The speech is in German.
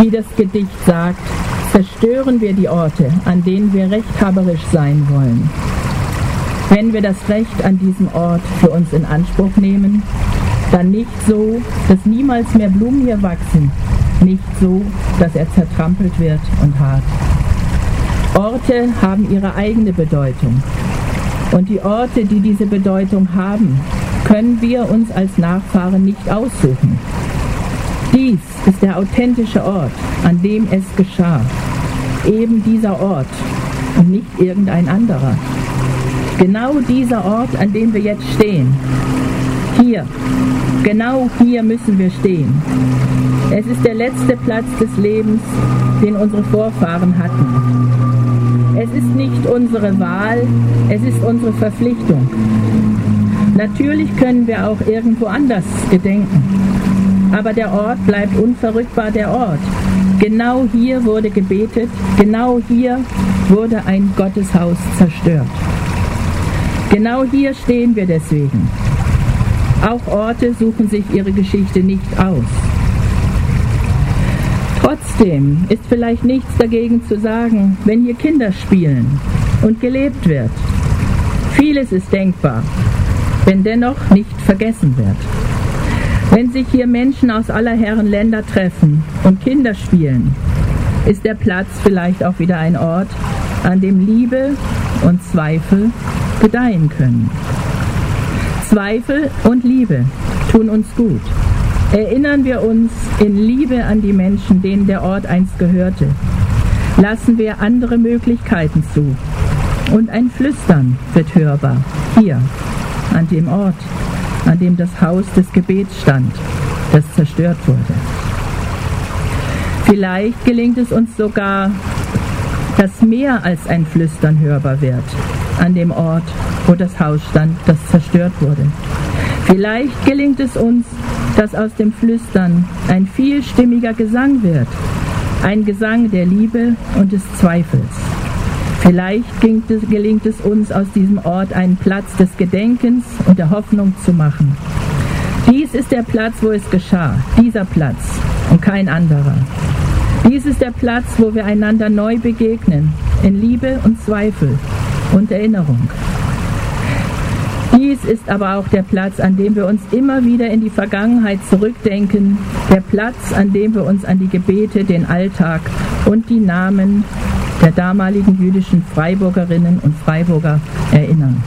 Wie das Gedicht sagt, zerstören wir die Orte, an denen wir rechthaberisch sein wollen. Wenn wir das Recht an diesem Ort für uns in Anspruch nehmen, dann nicht so, dass niemals mehr Blumen hier wachsen, nicht so, dass er zertrampelt wird und hart. Orte haben ihre eigene Bedeutung. Und die Orte, die diese Bedeutung haben, können wir uns als Nachfahren nicht aussuchen. Dies ist der authentische Ort, an dem es geschah. Eben dieser Ort und nicht irgendein anderer. Genau dieser Ort, an dem wir jetzt stehen. Hier, genau hier müssen wir stehen. Es ist der letzte Platz des Lebens, den unsere Vorfahren hatten. Es ist nicht unsere Wahl, es ist unsere Verpflichtung. Natürlich können wir auch irgendwo anders gedenken. Aber der Ort bleibt unverrückbar der Ort. Genau hier wurde gebetet, genau hier wurde ein Gotteshaus zerstört. Genau hier stehen wir deswegen. Auch Orte suchen sich ihre Geschichte nicht aus. Trotzdem ist vielleicht nichts dagegen zu sagen, wenn hier Kinder spielen und gelebt wird. Vieles ist denkbar, wenn dennoch nicht vergessen wird. Wenn sich hier Menschen aus aller Herren Länder treffen und Kinder spielen, ist der Platz vielleicht auch wieder ein Ort, an dem Liebe und Zweifel gedeihen können. Zweifel und Liebe tun uns gut. Erinnern wir uns in Liebe an die Menschen, denen der Ort einst gehörte. Lassen wir andere Möglichkeiten zu. Und ein Flüstern wird hörbar, hier, an dem Ort, an dem das Haus des Gebets stand, das zerstört wurde. Vielleicht gelingt es uns sogar, dass mehr als ein Flüstern hörbar wird an dem Ort, wo das Haus stand, das zerstört wurde. Vielleicht gelingt es uns, dass aus dem Flüstern ein vielstimmiger Gesang wird, ein Gesang der Liebe und des Zweifels. Vielleicht gelingt es uns, aus diesem Ort einen Platz des Gedenkens und der Hoffnung zu machen. Dies ist der Platz, wo es geschah, dieser Platz und kein anderer. Dies ist der Platz, wo wir einander neu begegnen, in Liebe und Zweifel und Erinnerung. Dies ist aber auch der Platz, an dem wir uns immer wieder in die Vergangenheit zurückdenken, der Platz, an dem wir uns an die Gebete, den Alltag und die Namen der damaligen jüdischen Freiburgerinnen und Freiburger erinnern.